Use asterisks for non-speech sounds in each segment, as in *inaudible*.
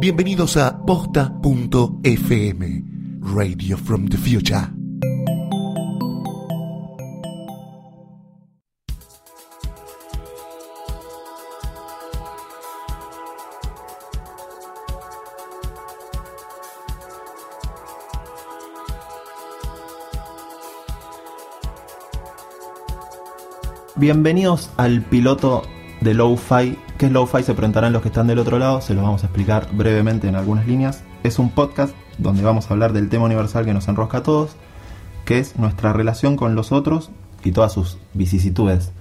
Bienvenidos a posta.fm, Radio from the Future. Bienvenidos al piloto de Lo-Fi. ¿Qué es Lo-Fi? Se preguntarán los que están del otro lado, se los vamos a explicar brevemente en algunas líneas. Es un podcast donde vamos a hablar del tema universal que nos enrosca a todos, que es nuestra relación con los otros y todas sus vicisitudes.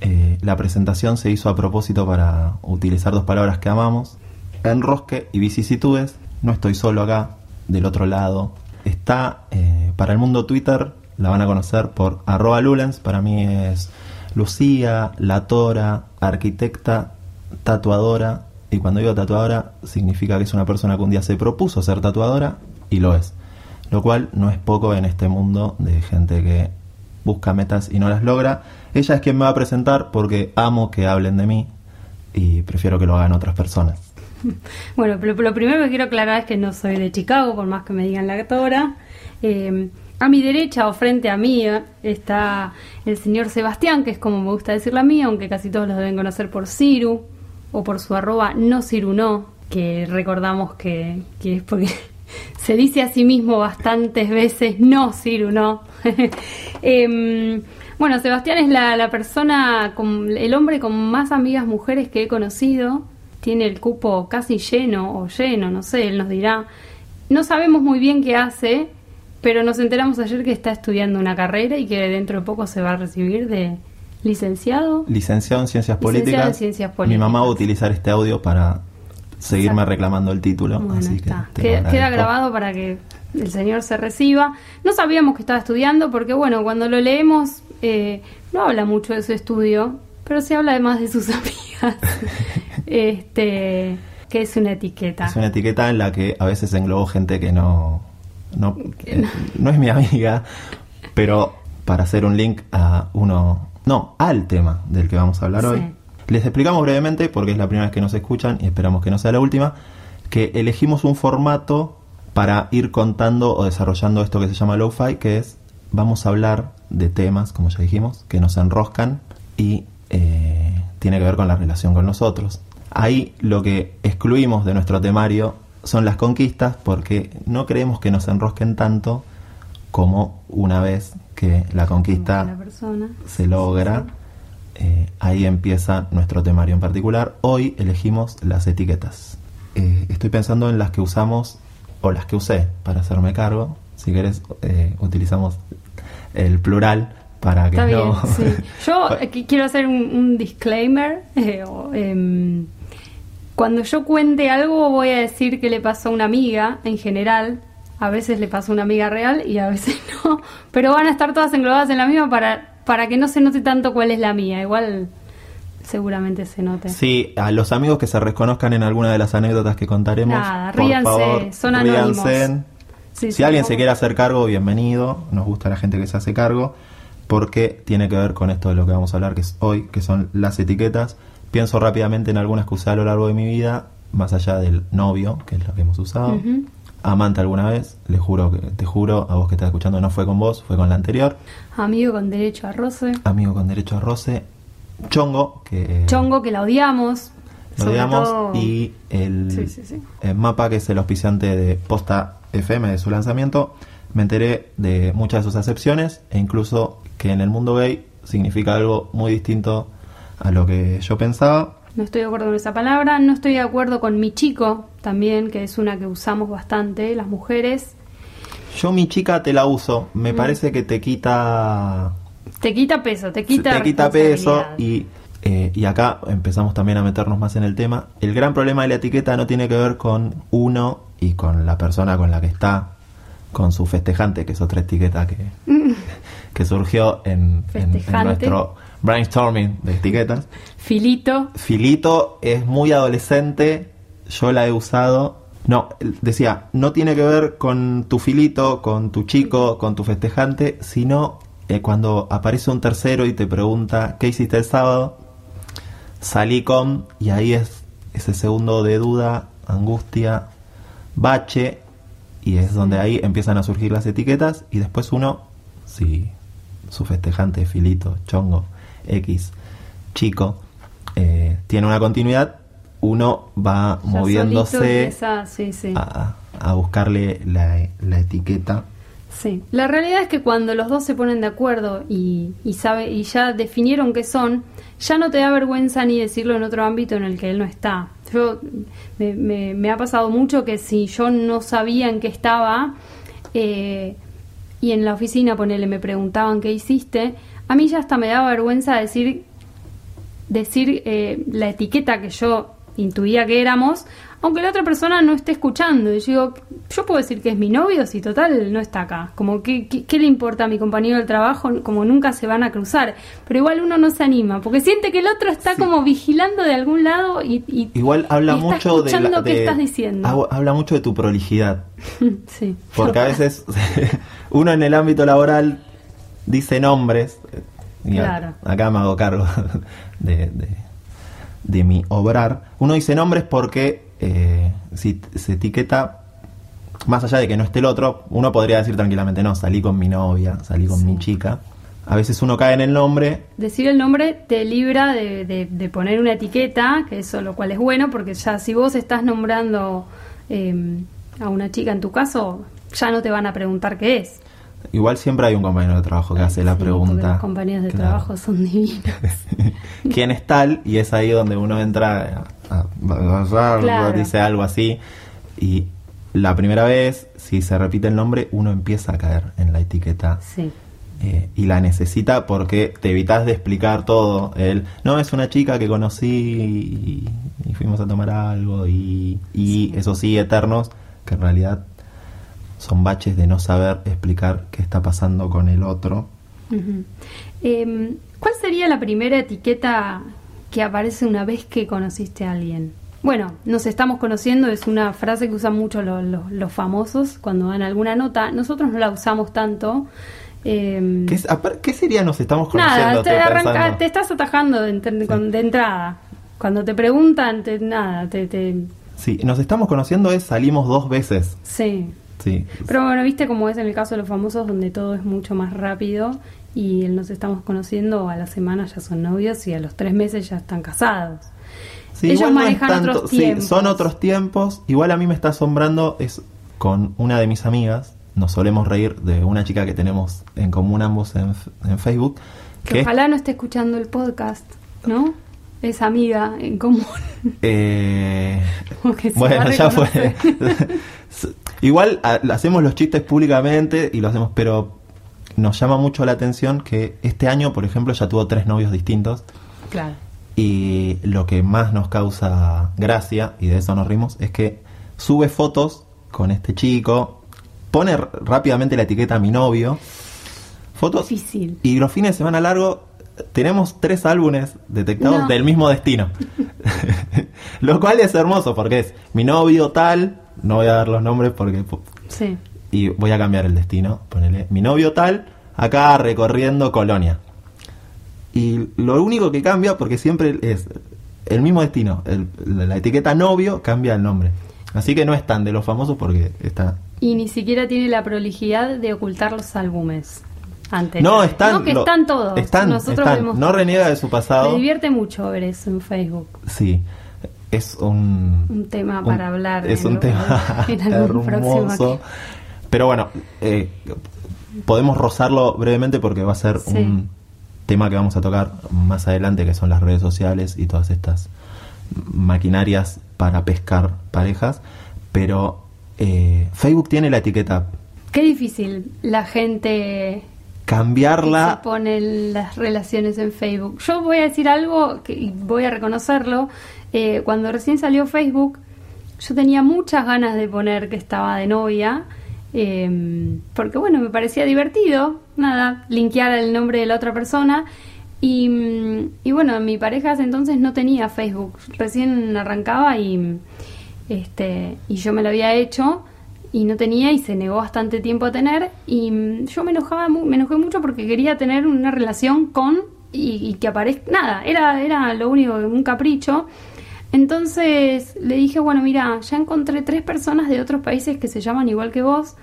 Eh, la presentación se hizo a propósito para utilizar dos palabras que amamos, enrosque y vicisitudes. No estoy solo acá, del otro lado. Está eh, para el mundo Twitter, la van a conocer por arroba Lulens, para mí es Lucía, la Tora, arquitecta, tatuadora. Y cuando digo tatuadora, significa que es una persona que un día se propuso ser tatuadora y lo es. Lo cual no es poco en este mundo de gente que busca metas y no las logra. Ella es quien me va a presentar porque amo que hablen de mí y prefiero que lo hagan otras personas. *laughs* Bueno, pero lo primero que quiero aclarar es que no soy de Chicago, por más que me digan la Tora. Eh, a mi derecha o frente a mí eh, está el señor Sebastián, que es como me gusta decir la mía, aunque casi todos lo deben conocer por Ciru o por su arroba no Ciru no, que recordamos que, que es porque *laughs* se dice a sí mismo bastantes veces no Ciru no. *laughs* Em, bueno, Sebastián es la, persona, el hombre con más amigas mujeres que he conocido. Tiene el cupo casi lleno o lleno, no sé, él nos dirá. No sabemos muy bien qué hace, pero nos enteramos ayer que está estudiando una carrera y que dentro de poco se va a recibir de licenciado. Licenciado en Ciencias Licenciado Políticas. en Ciencias Mi Políticas. mamá va a utilizar este audio para seguirme Exacto. reclamando el título. Bueno, así está. que Queda, queda grabado para que el señor se reciba. No sabíamos que estaba estudiando porque, bueno, cuando lo leemos eh, no habla mucho de su estudio, pero se habla además de sus *laughs* amigas. este que es una etiqueta. Es una etiqueta en la que a veces englobo gente que no, no, eh, no es mi amiga, pero para hacer un link a uno, no, al tema del que vamos a hablar Sí. hoy. Les explicamos brevemente, porque es la primera vez que nos escuchan y esperamos que no sea la última, que elegimos un formato para ir contando o desarrollando esto que se llama lo-fi, que es vamos a hablar de temas, como ya dijimos, que nos enroscan y eh, tiene que ver con la relación con nosotros. Ahí lo que excluimos de nuestro temario son las conquistas porque no creemos que nos enrosquen tanto como una vez que la La conquista persona. se logra. eh, ahí empieza nuestro temario en particular. Hoy elegimos las etiquetas. Eh, estoy pensando en las que usamos o las que usé para hacerme cargo. Si querés, eh, utilizamos el plural para que Está bien, no. sí. *laughs* Yo eh, qui- quiero hacer un, un disclaimer. *laughs* eh, o, em, cuando yo cuente algo voy a decir que le pasó a una amiga en general. A veces le pasó a una amiga real y a veces *laughs* no. Pero van a estar todas englobadas en la misma para, para que no se note tanto cuál es la mía. Igual seguramente se note. Sí, a los amigos que se reconozcan en alguna de las anécdotas que contaremos. Nada, por ríanse, favor, son anónimos. ríanse. Sí, si sí, alguien se quiere hacer cargo, bienvenido. Nos gusta la gente que se hace cargo. Porque tiene que ver con esto de lo que vamos a hablar, que es hoy, que son las etiquetas. Pienso rápidamente en algunas que usé a lo largo de mi vida, más allá del novio, que es lo que hemos usado. Amante alguna vez, le juro que, te juro, a vos que estás escuchando, no fue con vos, fue con la anterior. Amigo con derecho a roce. Amigo con derecho a roce. Chongo, que Chongo que la odiamos. digamos. todo- Y el, Sí, sí, sí. el mapa, que es el auspiciante de Posta FM de su lanzamiento, me enteré de muchas de sus acepciones e incluso que en el mundo gay significa algo muy distinto a lo que yo pensaba. No estoy de acuerdo con esa palabra. No estoy de acuerdo con mi chico también, que es una que usamos bastante las mujeres. Yo mi chica te la uso, Mm. me parece que te quita Te quita peso, te quita, te quita peso y, eh, y acá empezamos también a meternos más en el tema. El gran problema de la etiqueta no tiene que ver con uno y con la persona con la que está, con su festejante, que es otra etiqueta que, que surgió en, en- nuestro brainstorming de etiquetas. Filito. Filito es muy adolescente, yo la he usado. No, decía, no tiene que ver con tu filito, con tu chico, con tu festejante, sino eh, cuando aparece un tercero y te pregunta, ¿qué hiciste el sábado? Salí con, y ahí es ese segundo de duda angustia, bache, y es donde ahí empiezan a surgir las etiquetas, y después uno, si su festejante, filito, chongo, X, chico, eh, tiene una continuidad, uno va Ya moviéndose sí, sí. a, a buscarle la, la etiqueta. Sí, la realidad es que cuando los dos se ponen de acuerdo y, y sabe y ya definieron qué son, ya no te da vergüenza ni decirlo en otro ámbito en el que él no está. Yo me, me- me ha pasado mucho que si yo no sabía en qué estaba eh, y en la oficina ponele me preguntaban qué hiciste, a mí ya hasta me daba vergüenza decir decir eh, la etiqueta que yo intuía que éramos, aunque la otra persona no esté escuchando. Y yo digo, yo puedo decir que es mi novio si total no está acá. Como que, que- ¿qué le importa a mi compañero del trabajo? Como nunca se van a cruzar. Pero igual uno no se anima, porque siente que el otro está como vigilando de algún lado y, y- Igual habla y está mucho de, escuchando la- qué de- estás diciendo. hab- habla mucho de tu prolijidad. *laughs* sí. Porque a *laughs* veces *laughs* uno en el ámbito laboral dice nombres. a- Claro. acá me hago cargo *laughs* de, de, de mi obrar. Uno dice nombres porque eh, si se etiqueta, más allá de que no esté el otro, uno podría decir tranquilamente, no, salí con mi novia, salí con Sí. mi chica. A veces uno cae en el nombre Decir el nombre te libra de, de- de poner una etiqueta, que eso lo cual es bueno, porque ya si vos estás nombrando eh, a una chica en tu caso, ya no te van a preguntar qué es. Igual siempre hay un compañero de trabajo que hace la Sí, pregunta. Los compañeros de Claro. trabajo son divinos. *laughs* ¿Quién es tal? Y es ahí donde uno entra, a- a- Claro. dice algo así. Y la primera vez, si se repite el nombre, uno empieza a caer en la etiqueta. Sí. eh, y la necesita porque te evitas de explicar todo. El, no, es una chica que conocí y, y fuimos a tomar algo. Y, y eso sí, eternos, que en realidad son baches de no saber explicar qué está pasando con el otro. Em, ¿Cuál sería la primera etiqueta que aparece una vez que conociste a alguien? Bueno, nos estamos conociendo, es una frase que usan mucho los, los- los famosos cuando dan alguna nota. Nosotros no la usamos tanto. Em, ¿Qué, es- apar- qué sería nos estamos conociendo? Nada, te, arranca- te estás atajando de entrada. Cuando te preguntan, te- nada, te, te- Sí, nos estamos conociendo es salimos dos veces. Sí. Sí. Pero bueno, viste como es en el caso de los famosos, donde todo es mucho más rápido y nos estamos conociendo a la semana ya son novios y a los tres meses ya están casados. Sí, Ellos igual no es manejan tanto- otros sí, tiempos. son otros tiempos. Igual a mí me está asombrando es con una de mis amigas. Nos solemos reír de una chica que tenemos en común ambos en, Facebook. Que Que ojalá no esté escuchando el podcast, ¿no? Es amiga en común. eh, *laughs* bueno, ya fue. *laughs* *laughs* Igual a- hacemos los chistes públicamente y lo hacemos, pero nos llama mucho la atención que este año, por ejemplo, ya tuvo tres novios distintos. Claro. Y lo que más nos causa gracia, y de eso nos rimos, es que sube fotos con este chico, pone rápidamente la etiqueta a mi novio, fotos, Difícil. y los fines de semana largo tenemos tres álbumes detectados No. del mismo destino. *laughs* lo cual es hermoso porque es mi novio tal, no voy a dar los nombres porque Sí. y voy a cambiar el destino, ponele mi novio tal, acá recorriendo Colonia. Y lo único que cambia, porque siempre es el mismo destino, el- la, la etiqueta novio cambia el nombre. Así que no es tan de los famosos porque está... Y ni siquiera tiene la prolijidad de ocultar los álbumes antes. No, están... No, que lo- están todos. Están, Nosotros están. vemos No reniega de su pasado. Me divierte mucho ver eso en Facebook. Sí, es un... Un tema un- para hablar Es un lo- tema *laughs* en algún próximo hermoso. Pero bueno, eh, podemos rozarlo brevemente porque va a ser Sí. un tema que vamos a tocar más adelante, que son las redes sociales y todas estas maquinarias para pescar parejas. Pero eh, Facebook tiene la etiqueta. Qué difícil la gente que se Cambiarla pone las relaciones en Facebook. Yo voy a decir algo que y voy a reconocerlo. Eh, cuando recién salió Facebook, yo tenía muchas ganas de poner que estaba de novia. eh, porque bueno, me parecía divertido, nada, linkear el nombre de la otra persona. Y, y bueno, mi pareja hace entonces no tenía Facebook, recién arrancaba y, este, y yo me lo había hecho y no tenía y se negó bastante tiempo a tener y mm, yo me enojaba me enojé mucho porque quería tener una relación con y, y que aparezca nada era era lo único un capricho Entonces le dije, bueno, mira, ya encontré tres personas de otros países que se llaman igual que vos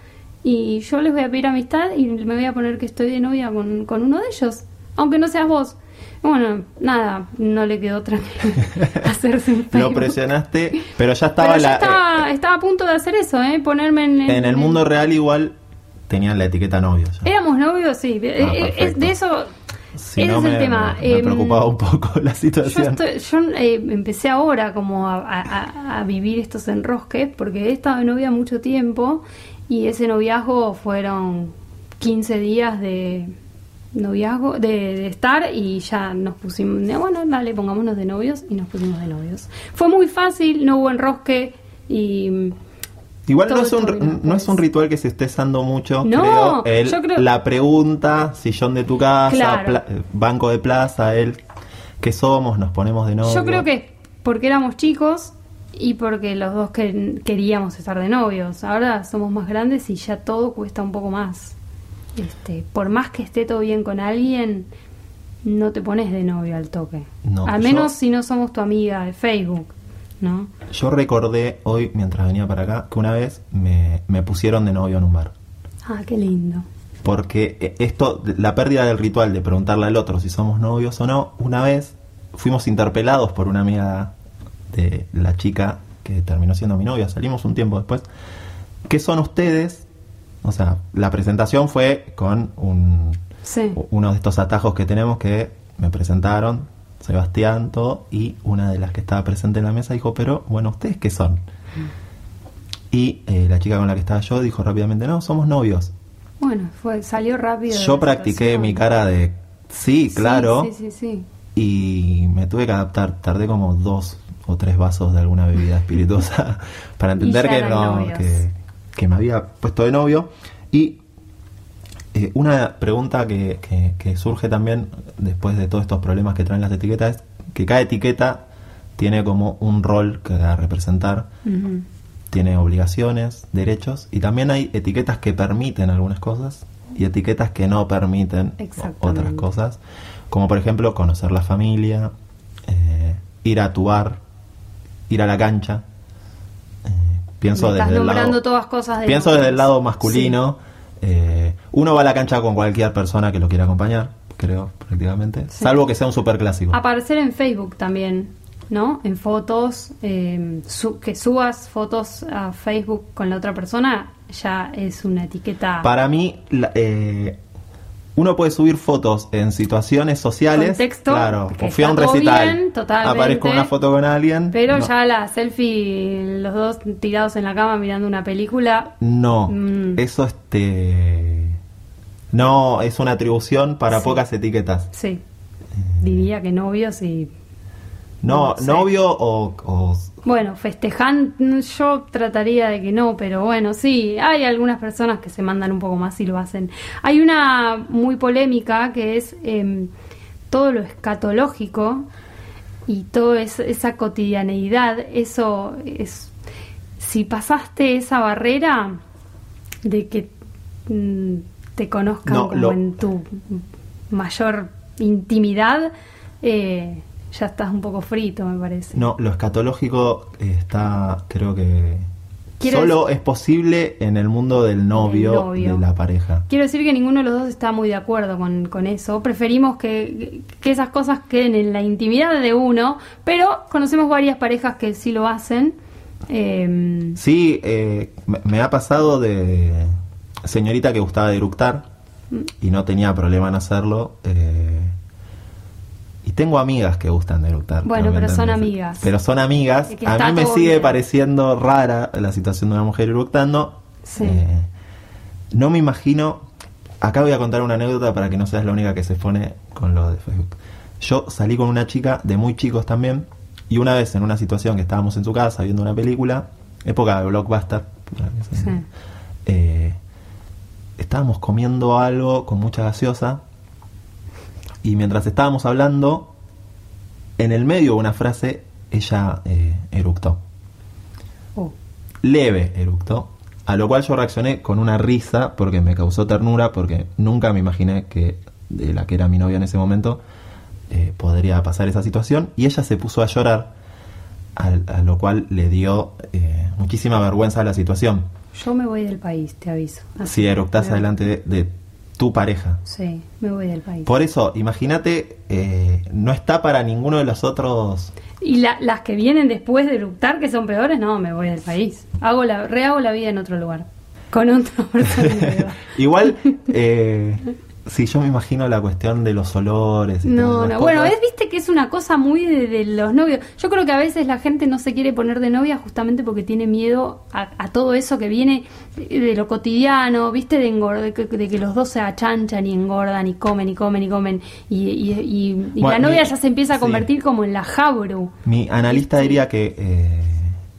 y yo les voy a pedir amistad y me voy a poner que estoy de novia con, con uno de ellos, aunque no seas vos. Bueno, nada, no le quedó otra que *laughs* hacerse un Lo presionaste, pero ya estaba Pero ya la... estaba, estaba a punto de hacer eso, ¿eh? Ponerme en, eh, en el mundo real igual tenían la etiqueta novio. ya. Éramos novios, sí. Eh, eh, es- de eso... Si ese no, es el me, tema. me- me Em, preocupaba un poco *laughs* la Yo, situación. estoy- yo, eh, empecé ahora como a, a- a- a vivir estos enrosques porque he estado de novia mucho tiempo y ese noviazgo fueron 15 días de noviazgo, de, de estar y ya nos pusimos, bueno, dale, pongámonos de novios y nos pusimos de novios. Fue muy fácil, no hubo enrosque y... Igual no es, un, no es un ritual que se esté usando mucho, No, creo. El- yo creo- La pregunta, sillón de tu casa, Claro. eh, banco de plaza, el que somos, nos ponemos de novio. Yo creo que porque éramos chicos y porque los dos que- queríamos estar de novios. Ahora somos más grandes y ya todo cuesta un poco más. Este, por más que esté todo bien con alguien, no te pones de novio al toque. No, al yo- menos si no somos tu amiga de Facebook, ¿no? Yo recordé hoy, mientras venía para acá, que una vez me, me pusieron de novio en un bar. Ah, qué lindo. Porque eh, esto, la pérdida del ritual de preguntarle al otro si somos novios o no, una vez fuimos interpelados por una amiga de la chica que terminó siendo mi novia, salimos un tiempo después. ¿Qué son ustedes? O sea, la presentación fue con un, Sí. uno de estos atajos que tenemos que me presentaron, Sebastián, todo, y una de las que estaba presente en la mesa dijo, pero bueno, ¿ustedes qué son? Y eh, la chica con la que estaba yo dijo rápidamente, no, somos novios. Bueno, fue, salió rápido. Yo practiqué mi cara de sí, claro, Sí, sí, sí. y me tuve que adaptar. Tardé como dos o tres vasos de alguna bebida espirituosa *laughs* para entender que no, que, que me había puesto de novio. Y eh, una pregunta que, que- que surge también después de todos estos problemas que traen las etiquetas es que cada etiqueta tiene como un rol que a representar tiene obligaciones, derechos y también hay etiquetas que permiten algunas cosas y etiquetas que no permiten otras cosas, como por ejemplo conocer la familia, eh, ir a tu bar, ir a la cancha. Pienso desde el lado, todas cosas de pienso desde el lado masculino. eh, uno va a la cancha con cualquier persona que lo quiera acompañar, creo, prácticamente, Sí. salvo que sea un superclásico. Aparecer en Facebook también, ¿no? En fotos, eh, su- que subas fotos a Facebook con la otra persona ya es una etiqueta. Para mí, la- eh, uno puede subir fotos en situaciones sociales. Contexto, claro, que o fui a un recital, bien, aparezco una foto con alguien. pero no, ya la selfie, los dos tirados en la cama mirando una película. No, Mm. eso este. No, es una atribución para Sí. pocas etiquetas. Sí, diría que novios y. No, No sé. novio o, o- Bueno, festejan, yo trataría de que no, pero bueno, sí, hay algunas personas que se mandan un poco más y lo hacen. Hay una muy polémica que es em, todo lo escatológico y toda esa cotidianeidad, eso es, si pasaste esa barrera de que mm, te conozcan No, como lo- en tu mayor intimidad, eh, ya estás un poco frito, me parece. No, lo escatológico está, creo que. Solo es posible en el mundo del novio, novio. de la pareja. Quiero decir que ninguno de los dos está muy de acuerdo con, con eso. Preferimos que, que esas cosas queden en la intimidad de uno, pero conocemos varias parejas que sí lo hacen. Eh, Sí, eh, me, me ha pasado de señorita que gustaba de eructar y no tenía problema en hacerlo. eh, y tengo amigas que gustan de eructar. Bueno, pero son amigas. Pero son amigas. Es que A mí me sigue bien. pareciendo rara la situación de una mujer eructando. Sí. Eh, no me imagino. Acá voy a contar una anécdota para que no seas la única que se expone con lo de Facebook. Yo salí con una chica de muy chicos también. Y una vez en una situación que estábamos en su casa viendo una película, época de blockbuster, Sí. eh, estábamos comiendo algo con mucha gaseosa y mientras estábamos hablando, en el medio de una frase, ella eh, eructó. oh, Leve eructó. A lo cual yo reaccioné con una risa porque me causó ternura, porque nunca me imaginé que de la que era mi novia en ese momento eh, podría pasar esa situación. Y ella se puso a llorar al- a, lo cual le dio eh, muchísima vergüenza la situación. Yo me voy del país, te aviso. Así Si eructás pero- delante de, de tu pareja. Sí, me voy del país. Por eso, imagínate, eh, no está para ninguno de los otros. Y la- las que vienen después de eructar, que son peores, no, me voy del país. Hago la, rehago la vida en otro lugar. Con otra *laughs* persona. *laughs* Igual, eh, si yo me imagino la cuestión de los olores. y No, no, bueno, es, viste que es una cosa muy de, de los novios. Yo creo que a veces la gente no se quiere poner de novia justamente porque tiene miedo a, a todo eso que viene de lo cotidiano, viste, de, engor- de, que, de que los dos se achanchan y engordan y comen y comen y comen. Y, y- y- y Bueno, la novia mi- ya se empieza a sí. convertir como en la jabru. Mi analista diría que, eh,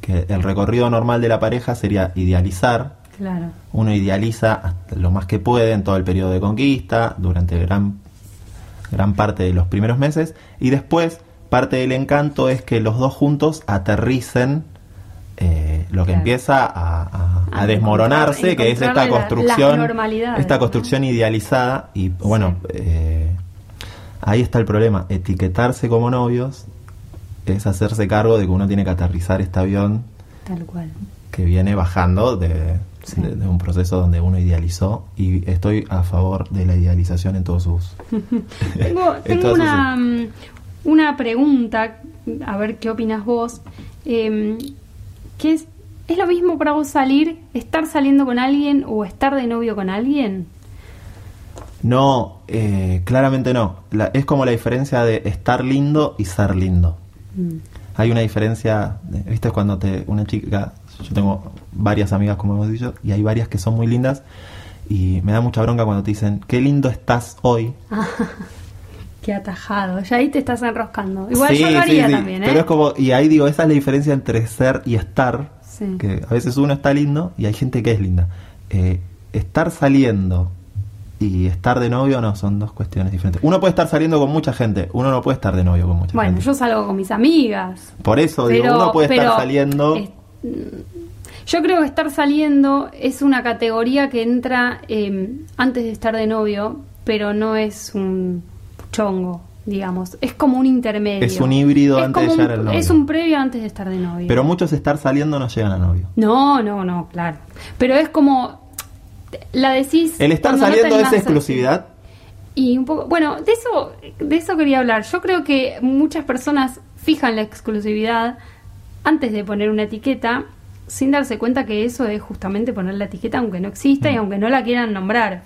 que el recorrido normal de la pareja sería idealizar. Claro. Uno idealiza lo más que puede en todo el periodo de conquista, durante gran, gran parte de los primeros meses, y después parte del encanto es que los dos juntos aterricen eh, lo que Claro. empieza a, a- a A desmoronarse, que es esta construcción, esta ¿no? construcción idealizada, y bueno, eh, ahí está el problema, etiquetarse como novios es hacerse cargo de que uno tiene que aterrizar este avión Tal cual. que viene bajando de, Sí. de- de un proceso donde uno idealizó y estoy a favor de la idealización en todos sus... *laughs* *laughs* Tengo, en tengo sus- una, mm, una pregunta, a ver qué opinas vos. Eh, que es, ¿Es lo mismo para vos salir, estar saliendo con alguien o estar de novio con alguien? No, eh, claramente no. La- es como la diferencia de estar lindo y ser lindo. Mm. Hay una diferencia, ¿viste? Cuando te una chica, yo tengo varias amigas como hemos dicho, y hay varias que son muy lindas, y me da mucha bronca cuando te dicen, qué lindo estás hoy. *laughs* Qué atajado. Ya ahí te estás enroscando. Igual Sí, yo lo haría sí, también, ¿eh? Pero es como, y ahí digo, esa es la diferencia entre ser y estar. Sí. Que a veces uno está lindo y hay gente que es linda. Eh, estar saliendo y estar de novio no son dos cuestiones diferentes. Uno puede estar saliendo con mucha gente, uno no puede estar de novio con mucha Bueno, gente. yo salgo con mis amigas. Por eso digo, uno puede estar saliendo. es- Yo creo que estar saliendo es una categoría que entra eh, antes de estar de novio, pero no es un chongo, digamos. Es como un intermedio. Es un híbrido Es antes de llegar al novio. Es un previo antes de estar de novio. Pero muchos estar saliendo no llegan a novio. No, no, no, claro. Pero es como. La decís. El estar no saliendo es exclusividad. y un poco, bueno, de eso, de eso quería hablar. Yo creo que muchas personas fijan la exclusividad antes de poner una etiqueta, sin darse cuenta que eso es justamente poner la etiqueta aunque no exista y Mm. aunque no la quieran nombrar.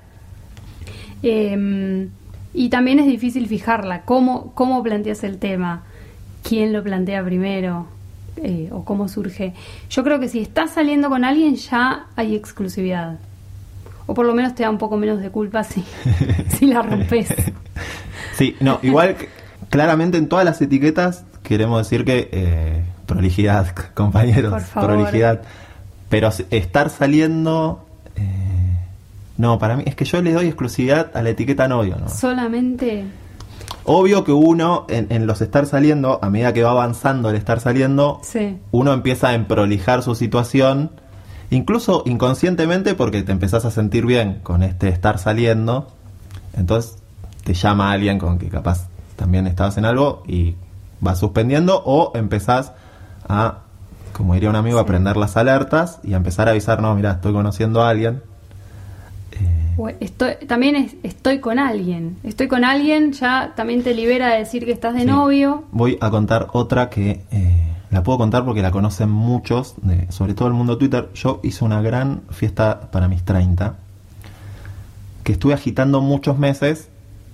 Eh, y también es difícil fijarla. ¿Cómo, cómo planteas el tema? ¿Quién lo plantea primero? Eh, ¿O cómo surge? Yo creo que si estás saliendo con alguien ya hay exclusividad. O por lo menos te da un poco menos de culpa si, *laughs* si la rompes. Sí, no, igual *laughs* claramente en todas las etiquetas queremos decir que eh, prolijidad, *laughs* compañeros, Por favor. prolijidad. Pero estar saliendo, eh, no, para mí es que yo le doy exclusividad a la etiqueta novio, ¿no? Solamente. Obvio que uno en, en los estar saliendo, a medida que va avanzando el estar saliendo, Sí. uno empieza a emprolijar su situación, incluso inconscientemente porque te empezás a sentir bien con este estar saliendo, entonces te llama alguien con que capaz también estabas en algo y vas suspendiendo o empezás a, como diría un amigo, a prender las alertas y a empezar a avisar, no, mira, estoy conociendo a alguien. Eh, Estoy, también es, estoy con alguien. Estoy con alguien, ya también te libera de decir que estás de Sí. novio. Voy a contar otra que eh, la puedo contar porque la conocen muchos, de- sobre todo el mundo Twitter. Yo hice una gran fiesta para mis 30, que estuve agitando muchos meses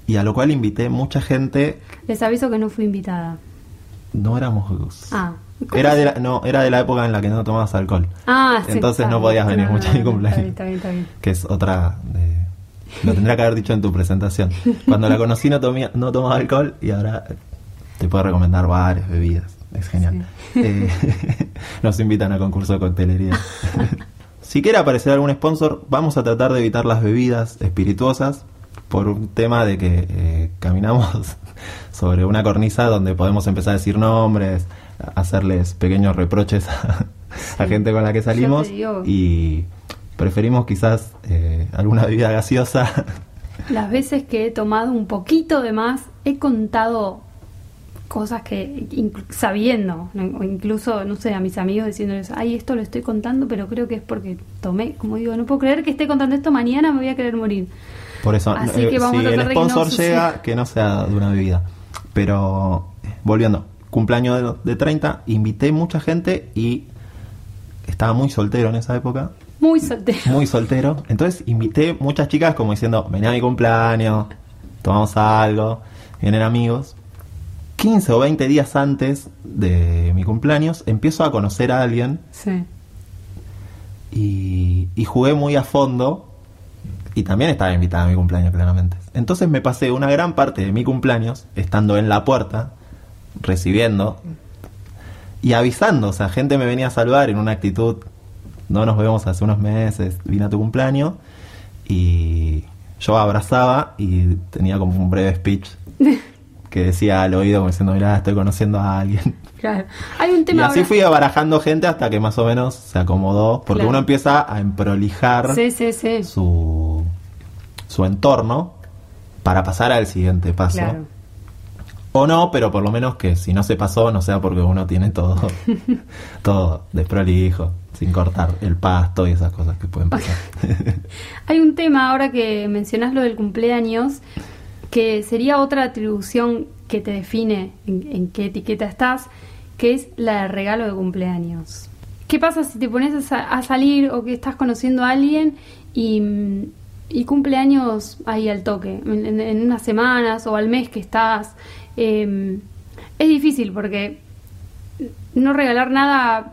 y a lo cual invité mucha gente. Les aviso que no fui invitada. No éramos. Ah. Era de la, no, era de la época en la que no tomabas alcohol. Ah, sí. Entonces no podías venir mucho a mi cumpleaños. Está bien, está bien, está bien. Que es otra. de- lo tendría que haber dicho en tu presentación. Cuando la conocí no, tomía, no tomaba alcohol y ahora te puedo recomendar varias bebidas. Es genial. Eh, *laughs* nos invitan a concurso de coctelería. *laughs* si quiere aparecer algún sponsor, vamos a tratar de evitar las bebidas espirituosas por un tema de que eh, caminamos *laughs* sobre una cornisa donde podemos empezar a decir nombres, hacerles pequeños reproches a, a gente con la que salimos y preferimos quizás eh, alguna bebida gaseosa. Las veces que he tomado un poquito de más, he contado cosas que sabiendo, o incluso, no sé, a mis amigos diciéndoles, ay, esto lo estoy contando, pero creo que es porque tomé, como digo, no puedo creer que esté contando esto, mañana me voy a querer morir. Por eso, Así eh, que vamos si a el de que no sponsor llega, que no sea de una bebida. Pero, eh, volviendo, cumpleaños de, de 30, invité mucha gente y estaba muy soltero en esa época, Muy soltero. muy soltero. Entonces invité muchas chicas como diciendo, vení a mi cumpleaños, tomamos algo, vienen amigos. 15 o 20 días antes de mi cumpleaños empiezo a conocer a alguien Sí. y, y jugué muy a fondo y también estaba invitada a mi cumpleaños claramente. Entonces me pasé una gran parte de mi cumpleaños estando en la puerta, recibiendo y avisando, o sea, gente me venía a saludar en una actitud, no nos vemos hace unos meses, vine a tu cumpleaños y yo abrazaba y tenía como un breve speech *laughs* que decía al oído como diciendo, mira, estoy conociendo a alguien. Claro. Hay un Y tema así ahora- fui abarajando gente hasta que más o menos se acomodó, porque Claro. uno empieza a emprolijar Sí, sí, sí. su, su entorno para pasar al siguiente paso. Claro. O no, pero por lo menos que si no se pasó, no sea porque uno tiene todo, *laughs* todo desprolijo, sin cortar el pasto y esas cosas que pueden pasar. *laughs* Hay un tema ahora que mencionás lo del cumpleaños, que sería otra atribución que te define en, en qué etiqueta estás, que es la de regalo de cumpleaños. ¿Qué pasa si te pones a, sa- a salir o que estás conociendo a alguien y, y cumpleaños ahí al toque, en, en- en unas semanas o al mes que estás? Eh, es difícil porque no regalar nada,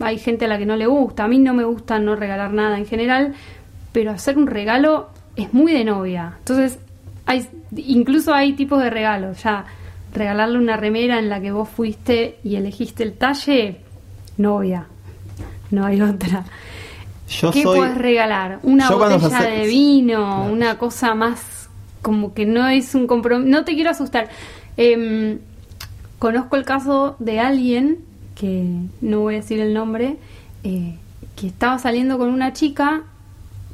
hay gente a la que no le gusta, a mí no me gusta no regalar nada en general, pero hacer un regalo es muy de novia. Entonces, hay, incluso hay tipos de regalos, ya regalarle una remera en la que vos fuiste y elegiste el talle, novia, no hay otra. Yo ¿Qué soy... puedes regalar? Una yo botella de vino, una cosa más como que no es un compromiso. No te quiero asustar. Em, conozco el caso de alguien, que no voy a decir el nombre, eh, que estaba saliendo con una chica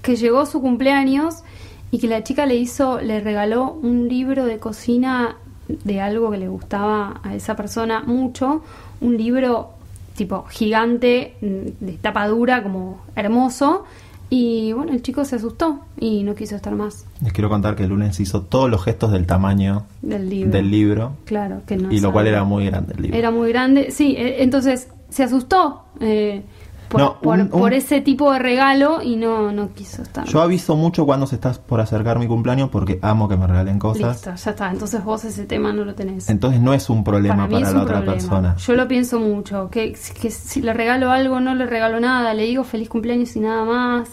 que llegó su cumpleaños y que la chica le hizo, le regaló un libro de cocina de algo que le gustaba a esa persona mucho, un libro tipo gigante, mm, de tapa dura, como hermoso, y bueno, el chico se asustó y no quiso estar más Les quiero contar que Lunes hizo todos los gestos del tamaño del libro. del libro, Claro, que no y lo cual era muy grande el libro. Era muy grande, sí, eh, entonces se asustó eh, por, No, por- un- un- por ese tipo de regalo y no, no quiso estar. Yo aviso mucho cuando se estás por acercar mi cumpleaños porque amo que me regalen cosas. Listo, ya está. Entonces vos ese tema no lo tenés. Entonces no es un problema para, es la otra problema. persona. Yo lo pienso mucho. Que, que si le regalo algo, no le regalo nada. Le digo feliz cumpleaños y nada más.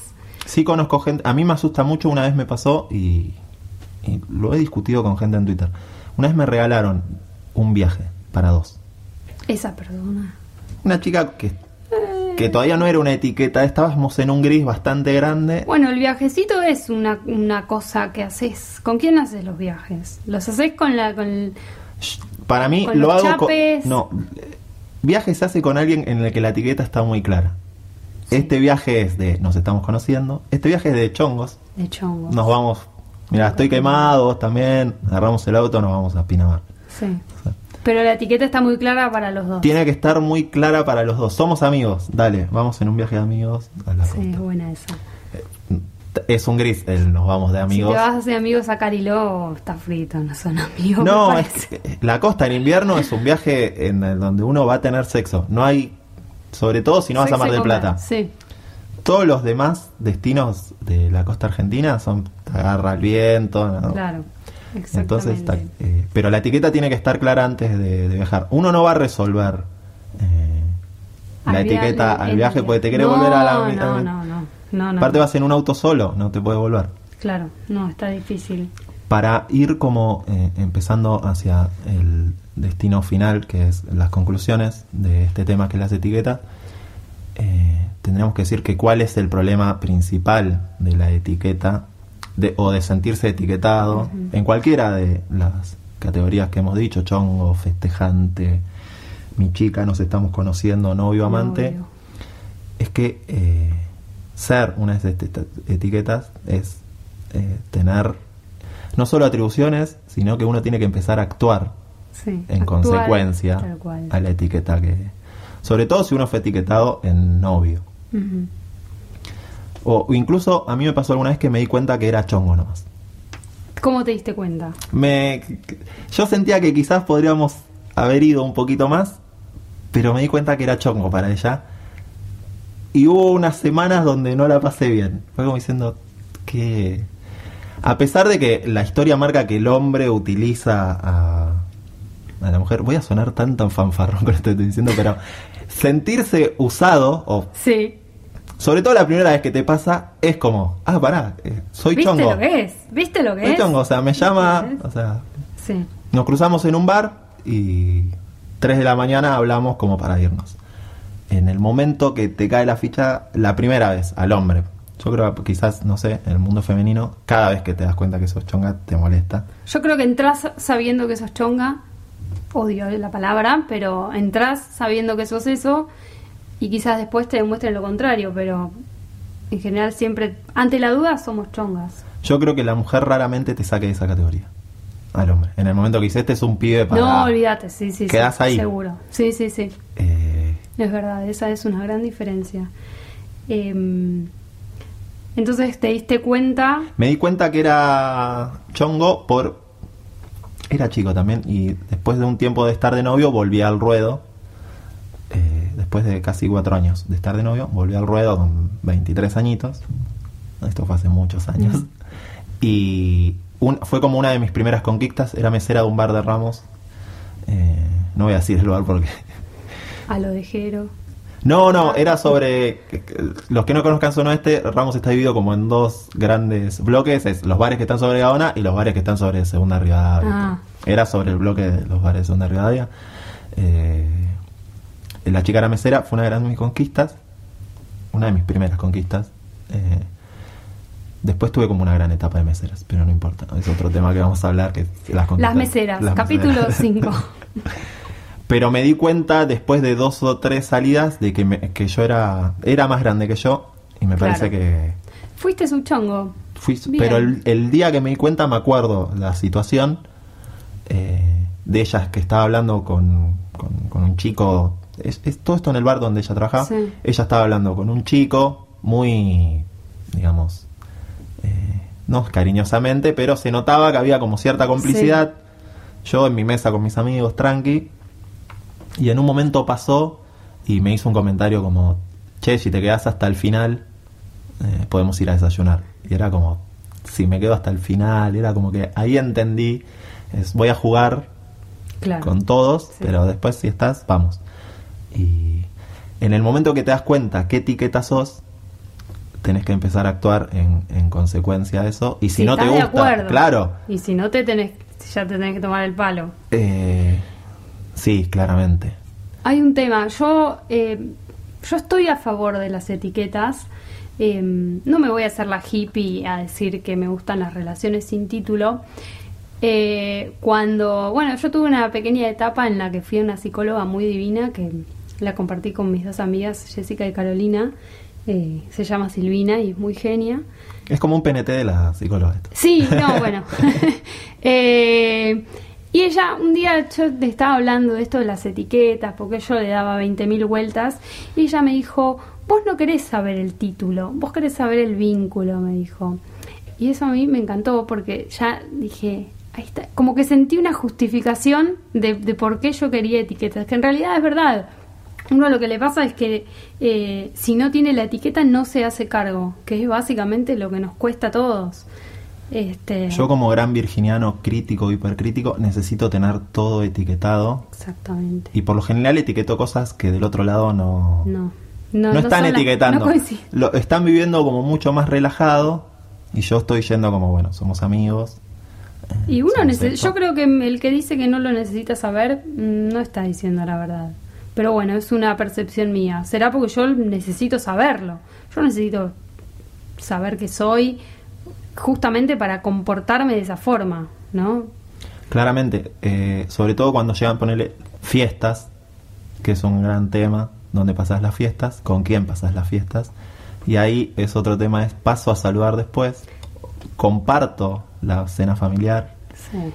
Sí conozco gente, a mí me asusta mucho, una vez me pasó y, y lo he discutido con gente en Twitter. Una vez me regalaron un viaje para dos. Esa persona. Una chica que, que todavía no era una etiqueta, estábamos en un gris bastante grande. Bueno, el viajecito es una, una cosa que haces. ¿Con quién haces los viajes? ¿Los haces con la con el- Para mí Con lo los hago con... No, viaje se hace con alguien en el que la etiqueta está muy clara. Este viaje es de nos estamos conociendo, este viaje es de chongos, de chongo? nos vamos, mira, estoy quemado, vos también, agarramos el auto, nos vamos a Pinamar. Sí. Pero la etiqueta está muy clara para los dos. Tiene que estar muy clara para los dos. Somos amigos, dale, vamos en un viaje de amigos a la Sí, costa. es buena esa. Es un gris, el nos vamos de amigos. Si te vas a hacer amigos a Cariló, está frito, no son amigos. No, es que la costa en invierno es un viaje en el donde uno va a tener sexo. No hay, sobre todo si no vas a Mar del Plata. Sí, Todos los demás destinos de la costa argentina son te agarra el viento. ¿no? claro. Entonces, está- eh, pero la etiqueta tiene que estar clara antes de, de viajar. Uno no va a resolver eh, la Al etiqueta al viaje porque te quiere no, volver a la No, a- no, no, no, no. Aparte vas en un auto solo, no te puedes volver. Claro, no, está difícil. Para ir como eh, empezando hacia el destino final, que es las conclusiones de este tema que es las etiquetas, eh, tendríamos que decir que cuál es el problema principal de la etiqueta de, o de sentirse etiquetado en cualquiera de las categorías que hemos dicho, chongo, festejante, mi chica, nos estamos conociendo, novio, amante, Novio. es que eh, ser una de estas etiquetas es eh, tener no solo atribuciones, sino que uno tiene que empezar a actuar Sí, en consecuencia a la etiqueta que... Sobre todo si uno fue etiquetado en novio. O o incluso a mí me pasó alguna vez que me di cuenta que era chongo nomás. ¿Cómo te diste cuenta? Me, yo sentía que quizás podríamos haber ido un poquito más, pero me di cuenta que era chongo para ella. Y hubo unas semanas donde no la pasé bien. Fue como diciendo que... A pesar de que la historia marca que el hombre utiliza a, a la mujer, voy a sonar tan tan fanfarrón con esto que estoy diciendo, pero sentirse usado, o Sí. Sobre todo la primera vez que te pasa, es como, ah, pará, eh, soy ¿Viste chongo. lo que es? ¿Viste lo que Soy es? chongo, o sea, me llama, o sea, Sí. nos cruzamos en un bar y 3 de la mañana hablamos como para irnos. En el momento que te cae la ficha, la primera vez, al hombre. Yo creo que quizás, no sé, en el mundo femenino, cada vez que te das cuenta que sos chonga, te molesta. Yo creo que entras sabiendo que sos chonga, odio la palabra, pero entras sabiendo que sos eso y quizás después te demuestren lo contrario, pero en general siempre, ante la duda, somos chongas. Yo creo que la mujer raramente te saque de esa categoría. Al hombre. En el momento que dices, este es un pibe para... No, olvídate, sí, sí, sí. Quedás ahí. Seguro. Sí, sí, sí. Eh, Es verdad, esa es una gran diferencia. Em, entonces te diste cuenta, Me di cuenta que era chongo por... Era chico también y después de un tiempo de estar de novio volví al ruedo. Después de casi cuatro años de estar de novio, volví al ruedo con 23 añitos. Esto fue hace muchos años. Y un- fue como una de mis primeras conquistas. Era mesera de un bar de Ramos. Eh, no voy a decir el lugar porque... a lo de Jero. No, no, era sobre. Los que no conozcan Zona Oeste, Ramos está dividido como en dos grandes bloques: es los bares que están sobre Gaona y los bares que están sobre Segunda Rivadavia. Ah. Era sobre el bloque de los bares de Segunda Rivadavia. Eh, la chica era mesera, fue una de las mis conquistas. Una de mis primeras conquistas. Eh, después tuve como una gran etapa de meseras, pero no importa. Es otro tema que vamos a hablar: que las meseras, Las capítulo meseras. *laughs* 5. Pero me di cuenta después de dos o tres salidas de que, me- que yo era era más grande que yo y me Claro. parece que Fuiste su chongo. fui... Pero el, el día que me di cuenta me acuerdo la situación eh, de ella que estaba hablando con, con, con un chico... Es, es todo esto en el bar donde ella trabajaba. Sí. Ella estaba hablando con un chico muy, digamos, eh, no cariñosamente, pero se notaba que había como cierta complicidad. Yo en mi mesa con mis amigos, tranqui. Y en un momento pasó y me hizo un comentario como, che, si te quedas hasta el final, eh, podemos ir a desayunar. Y era como, si me quedo hasta el final, era como que ahí entendí, es, voy a jugar Claro. con todos, Sí. pero después si estás, vamos. Y en el momento que te das cuenta qué etiqueta sos, tenés que empezar a actuar en, en consecuencia de eso. Y si, no te gusta, claro, Y si no te tenés, ya te tenés que tomar el palo. eh, sí, claramente. Hay un tema. Yo, eh, yo estoy a favor de las etiquetas. Eh, no me voy a hacer la hippie a decir que me gustan las relaciones sin título. Eh, cuando, bueno, yo tuve una pequeña etapa en la que fui a una psicóloga muy divina que la compartí con mis dos amigas, Jessica y Carolina. Eh, se llama Silvina y es muy genia. Es como un PNT de la psicóloga. esto. Sí, no, *laughs* bueno. *laughs* Eh, y ella, un día yo le estaba hablando de esto de las etiquetas, porque yo le daba 20.000 vueltas, y ella me dijo, vos no querés saber el título, vos querés saber el vínculo, me dijo. Y eso a mí me encantó porque ya dije, ahí está, como que sentí una justificación de, de por qué yo quería etiquetas, que en realidad es verdad. Uno lo que le pasa es que eh, si no tiene la etiqueta no se hace cargo, que es básicamente lo que nos cuesta a todos. Este, Yo como gran virginiano crítico, hipercrítico, necesito tener todo etiquetado. Exactamente. Y por lo general etiqueto cosas que del otro lado no, No, no, no, están etiquetando. no. Lo, están viviendo como mucho más relajado y yo estoy yendo como, bueno, somos amigos. eh, Y uno yo creo que el que dice que no lo necesita saber mm, no está diciendo la verdad. Pero bueno, es una percepción mía. Será porque yo necesito saberlo. Yo necesito saber que soy justamente para comportarme de esa forma, ¿no? Claramente, eh, sobre todo cuando llegan a ponerle fiestas, que es un gran tema, donde pasas las fiestas, con quién pasas las fiestas. Y ahí es otro tema, es paso a saludar después, comparto la cena familiar. Sí.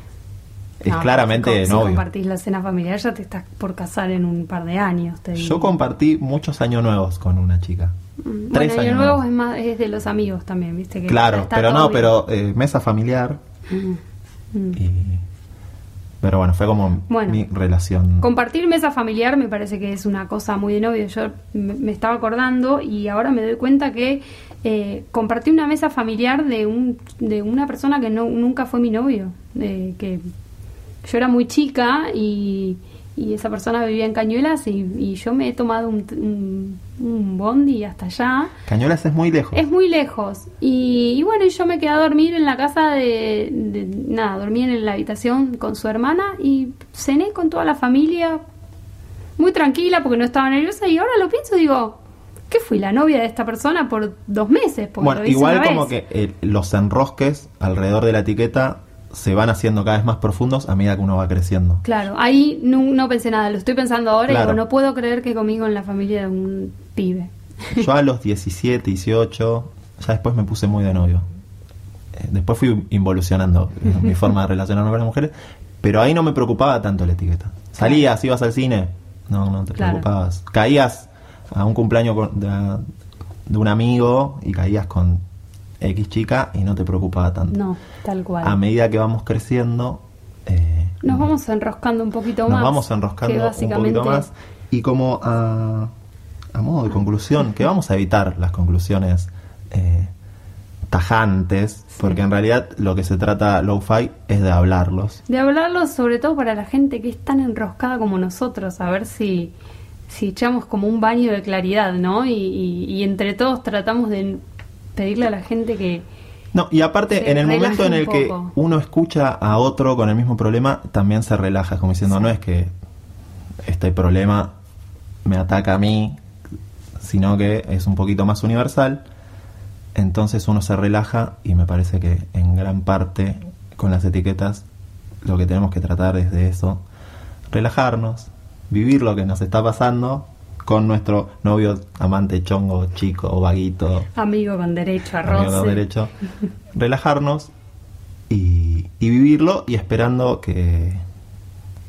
Es No, claramente si novio. compartís la cena familiar ya te estás por casar en un par de años. te digo. Yo compartí muchos años nuevos con una chica. Mm, Tres bueno, Año años Nuevo nuevos. es, más, es de los amigos también, ¿viste? Que Claro, pero no, bien. pero eh, mesa familiar. Mm, mm. Y, pero bueno, fue como Bueno. mi relación. Compartir mesa familiar me parece que es una cosa muy de novio. Yo me, me estaba acordando y ahora me doy cuenta que eh, compartí una mesa familiar de un de una persona que no nunca fue mi novio. eh, que yo era muy chica y, y esa persona vivía en Cañuelas y, y yo me he tomado un, un, un bondi hasta allá. Cañuelas es muy lejos. Es muy lejos. Y, y bueno, y yo me quedé a dormir en la casa de, de- Nada, dormí en la habitación con su hermana y cené con toda la familia. Muy tranquila porque no estaba nerviosa. Y ahora lo pienso y digo, ¿qué fui la novia de esta persona por dos meses? Bueno, igual como vez. que eh, los enrosques alrededor de la etiqueta se van haciendo cada vez más profundos a medida que uno va creciendo. Claro, ahí no, no pensé nada. Lo estoy pensando ahora y digo, no puedo creer que conmigo en la familia de un pibe. Yo a *laughs* los 17, 18, ya después me puse muy de novio. Eh, Después fui involucionando mi forma de relacionarme con las mujeres, pero ahí no me preocupaba tanto la etiqueta. Salías, ibas al cine, no, no te Claro. preocupabas. Caías a un cumpleaños de, de un amigo y caías con X chica y no te preocupaba tanto. No, tal cual. A medida que vamos creciendo, eh, Nos vamos enroscando un poquito nos más. vamos que enroscando un poquito más y como a, a modo de conclusión que vamos a evitar las conclusiones eh, tajantes porque en realidad lo que se trata lo-fi es de hablarlos De hablarlo sobre todo para la gente que es tan enroscada como nosotros, a ver si, si echamos como un baño de claridad, ¿no? Y, y- y entre todos tratamos de pedirle a la gente que... no y aparte en el momento en el que poco. uno escucha a otro con el mismo problema también se relaja como diciendo no es que este problema me ataca a mí sino que es un poquito más universal entonces uno se relaja y me parece que en gran parte con las etiquetas lo que tenemos que tratar es de eso, relajarnos, vivir lo que nos está pasando con nuestro novio, amante, chongo, chico o vaguito, Amigo con derecho a amigo de derecho, *laughs* relajarnos y, y vivirlo y esperando que,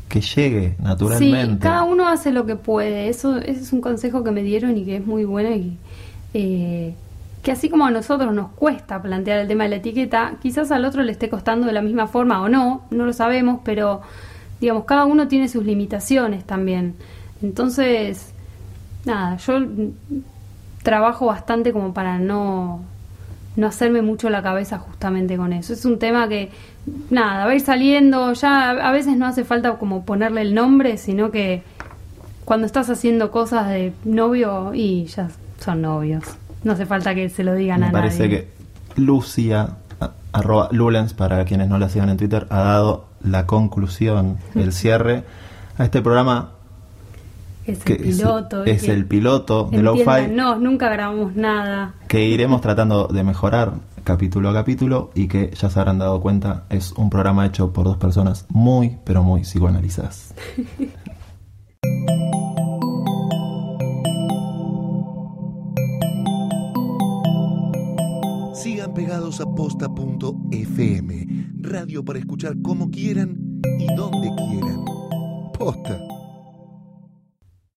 que llegue naturalmente. Sí, cada uno hace lo que puede. Eso ese es un consejo que me dieron y que es muy bueno y eh, que así como a nosotros nos cuesta plantear el tema de la etiqueta, quizás al otro le esté costando de la misma forma o no, no lo sabemos, pero digamos, cada uno tiene sus limitaciones también. Entonces, nada, yo trabajo bastante como para no no hacerme mucho la cabeza justamente con eso. Es un tema que, nada, va a ir saliendo, ya a veces no hace falta como ponerle el nombre, sino que cuando estás haciendo cosas de novio y ya son novios. No hace falta que se lo digan Me a parece nadie. que Lucia, arroba Lulens, para quienes no la sigan en Twitter, ha dado la conclusión, el cierre a este programa Es que el piloto. es, es que- el piloto de Lo-Fi Entiéndanos, nunca grabamos nada. que iremos tratando de mejorar capítulo a capítulo y que ya se habrán dado cuenta es un programa hecho por dos personas muy pero muy psicoanalizadas. *laughs* Sigan pegados a posta.fm, radio para escuchar como quieran y donde quieran. Posta.